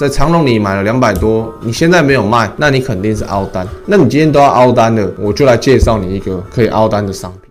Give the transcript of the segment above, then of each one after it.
在长隆你买了两百多，你现在没有卖，那你肯定是凹单。那你今天都要凹单了，我就来介绍你一个可以凹单的商品。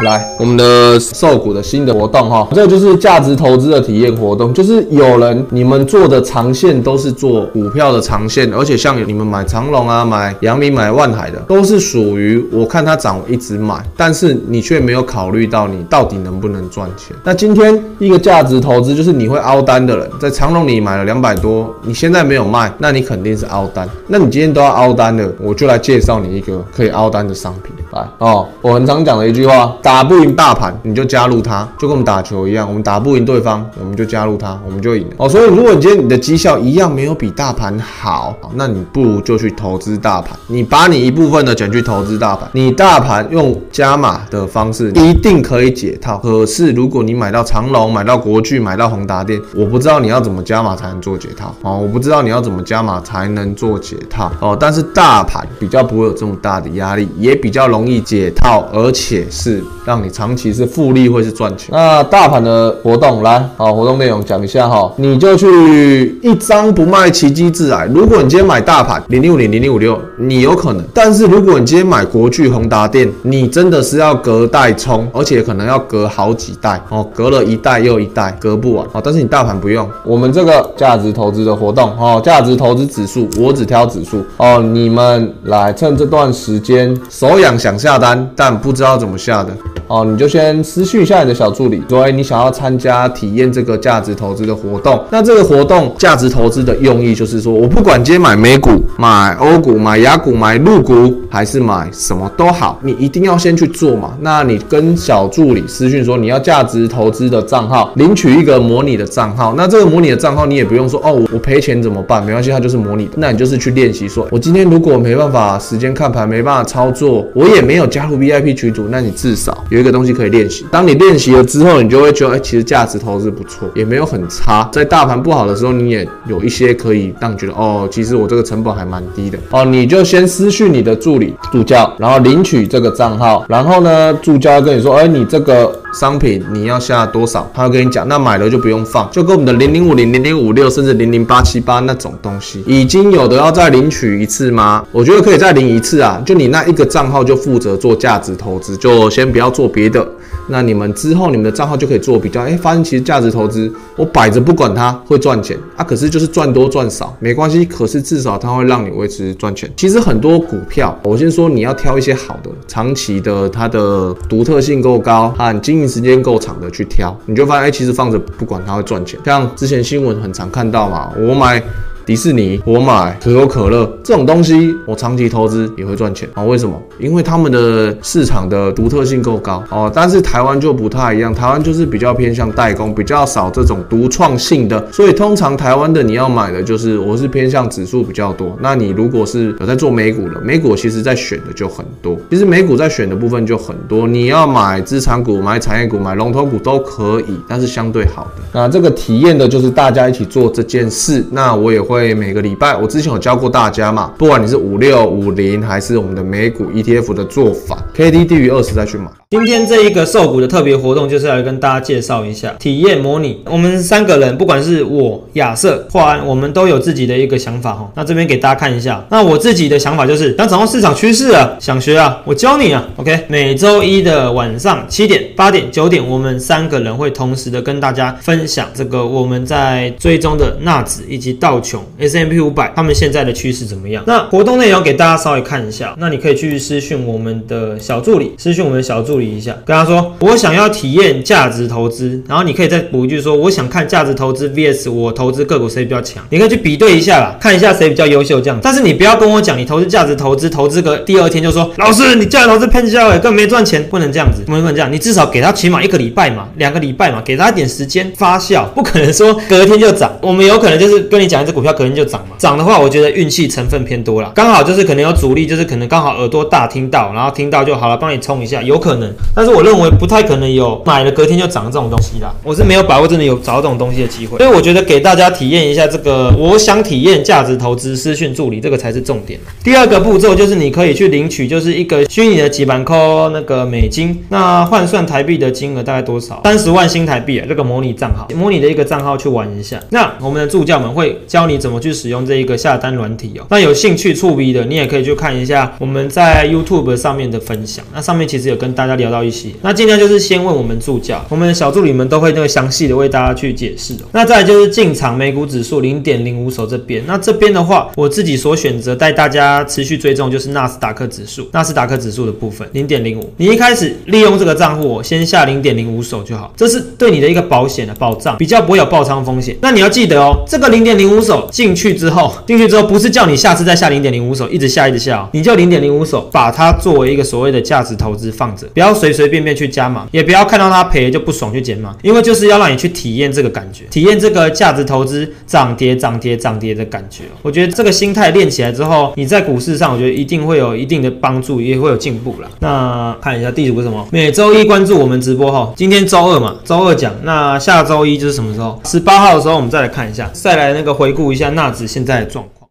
来，我们的瘦股的新的活动哈，这就是价值投资的体验活动，就是有人你们做的长线都是做股票的长线，而且像你们买长隆啊、买阳明、买万海的，都是属于我看它涨我一直买，但是你却没有考虑到你到底能不能赚钱。那今天一个价值投资就是你会凹单的人，在长隆你买了两百多，你现在没有卖，那你肯定是凹单。那你今天都要凹单的，我就来介绍你一个可以凹单的商品。来哦，我很常讲的一句话。打不赢大盘，你就加入它，就跟我们打球一样，我们打不赢对方，我们就加入它，我们就赢。哦，所以如果你今天你的绩效一样没有比大盘好，那你不如就去投资大盘，你把你一部分的钱去投资大盘，你大盘用加码的方式一定可以解套。可是如果你买到长隆、买到国巨、买到宏达电，我不知道你要怎么加码才能做解套哦，我不知道你要怎么加码才能做解套哦。但是大盘比较不会有这么大的压力，也比较容易解套，而且是。让你长期是复利或是赚钱。那大盘的活动来，好活动内容讲一下哈，你就去一张不卖，奇迹自来。如果你今天买大盘零零五零零零五六，你有可能；但是如果你今天买国巨宏达电，你真的是要隔代冲，而且可能要隔好几代哦，隔了一代又一代，隔不完哦。但是你大盘不用，我们这个价值投资的活动哦，价值投资指数，我只挑指数哦。你们来趁这段时间手痒想下单，但不知道怎么下的。哦，你就先私讯一下你的小助理，说你想要参加体验这个价值投资的活动。那这个活动价值投资的用意就是说，我不管今天买美股、买欧股、买雅股、买陆股，还是买什么都好，你一定要先去做嘛。那你跟小助理私讯说你要价值投资的账号，领取一个模拟的账号。那这个模拟的账号你也不用说哦，我赔钱怎么办？没关系，它就是模拟的。那你就是去练习说，我今天如果没办法时间看盘，没办法操作，我也没有加入 VIP 群组，那你至少。有一个东西可以练习，当你练习了之后，你就会觉得，哎，其实价值投资不错，也没有很差。在大盘不好的时候，你也有一些可以让你觉得，哦，其实我这个成本还蛮低的。哦，你就先私讯你的助理助教，然后领取这个账号，然后呢，助教跟你说，哎，你这个商品你要下多少，他会跟你讲，那买了就不用放，就跟我们的零零五零、零零五六，甚至零零八七八那种东西，已经有的要再领取一次吗？我觉得可以再领一次啊，就你那一个账号就负责做价值投资，就先不要做。别的，那你们之后你们的账号就可以做比较，哎，发现其实价值投资我摆着不管它会赚钱啊，可是就是赚多赚少没关系，可是至少它会让你维持赚钱。其实很多股票，我先说你要挑一些好的、长期的，它的独特性够高和经时间够长的去挑，你就发现哎，其实放着不管它会赚钱。像之前新闻很常看到嘛，我买。迪士尼，我买可口可乐这种东西，我长期投资也会赚钱啊？为什么？因为他们的市场的独特性够高哦。但是台湾就不太一样，台湾就是比较偏向代工，比较少这种独创性的。所以通常台湾的你要买的就是，我是偏向指数比较多。那你如果是有在做美股的，美股其实在选的就很多。其实美股在选的部分就很多，你要买资产股、买产业股、买龙头股都可以，但是相对好的。那这个体验的就是大家一起做这件事。那我也会。会每个礼拜，我之前有教过大家嘛，不管你是五六五零还是我们的美股 ETF 的做法，K D 低于二十再去买。今天这一个瘦股的特别活动，就是来跟大家介绍一下体验模拟。我们三个人，不管是我、亚瑟、华安，我们都有自己的一个想法哈。那这边给大家看一下。那我自己的想法就是，想掌握市场趋势啊，想学啊，我教你啊。OK，每周一的晚上七点、八点、九点，我们三个人会同时的跟大家分享这个我们在追踪的纳指以及道琼 S M P 五百，他们现在的趋势怎么样？那活动内容给大家稍微看一下。那你可以去私讯我们的小助理，私讯我们的小助理。一下，跟他说，我想要体验价值投资，然后你可以再补一句说，我想看价值投资 vs 我投资个股谁比较强，你可以去比对一下啦，看一下谁比较优秀这样。但是你不要跟我讲，你投资价值投资，投资个第二天就说，老师你价值投资骗销了，根本没赚钱，不能这样子，不能这样，你至少给他起码一个礼拜嘛，两个礼拜嘛，给他一点时间发酵，不可能说隔天就涨。我们有可能就是跟你讲一只股票隔天就涨嘛，涨的话我觉得运气成分偏多了，刚好就是可能有主力，就是可能刚好耳朵大听到，然后听到就好了，帮你冲一下，有可能。能，但是我认为不太可能有买了隔天就涨这种东西啦。我是没有把握真的有找这种东西的机会，所以我觉得给大家体验一下这个，我想体验价值投资私讯助理，这个才是重点。第二个步骤就是你可以去领取，就是一个虚拟的几万扣那个美金，那换算台币的金额大概多少？三十万新台币啊，这个模拟账号，模拟的一个账号去玩一下。那我们的助教们会教你怎么去使用这一个下单软体哦。那有兴趣触逼的，你也可以去看一下我们在 YouTube 上面的分享，那上面其实有跟大家聊到一起。那尽量就是先问我们助教，我们的小助理们都会那个详细的为大家去解释。那再就是进场美股指数零点零五手这边，那这边的话，我自己所选择带大家持续追踪就是纳斯达克指数，纳斯达克指数的部分零点零五。你一开始利用这个账户先下零点零五手就好，这是对你的一个保险的保障，比较不会有爆仓风险。那你要记得哦，这个零点零五手进去之后，进去之后不是叫你下次再下零点零五手，一直下一直下哦，你就零点零五手把它作为一个所谓的价值投资放着，不要随随便便去加码，也不要看到它赔就不爽去减码，因为就是要让你去体验这个感觉，体验这个价值投资涨跌涨跌涨跌的感觉。我觉得这个心态练起来之后，你在股市上，我觉得一定会有一定的帮助，也会有进步了。那看一下第五个什么？每周一关注我们直播哈，今天周二嘛，周二讲。那下周一就是什么时候？十八号的时候，我们再来看一下，再来那个回顾一下纳指现在的状况。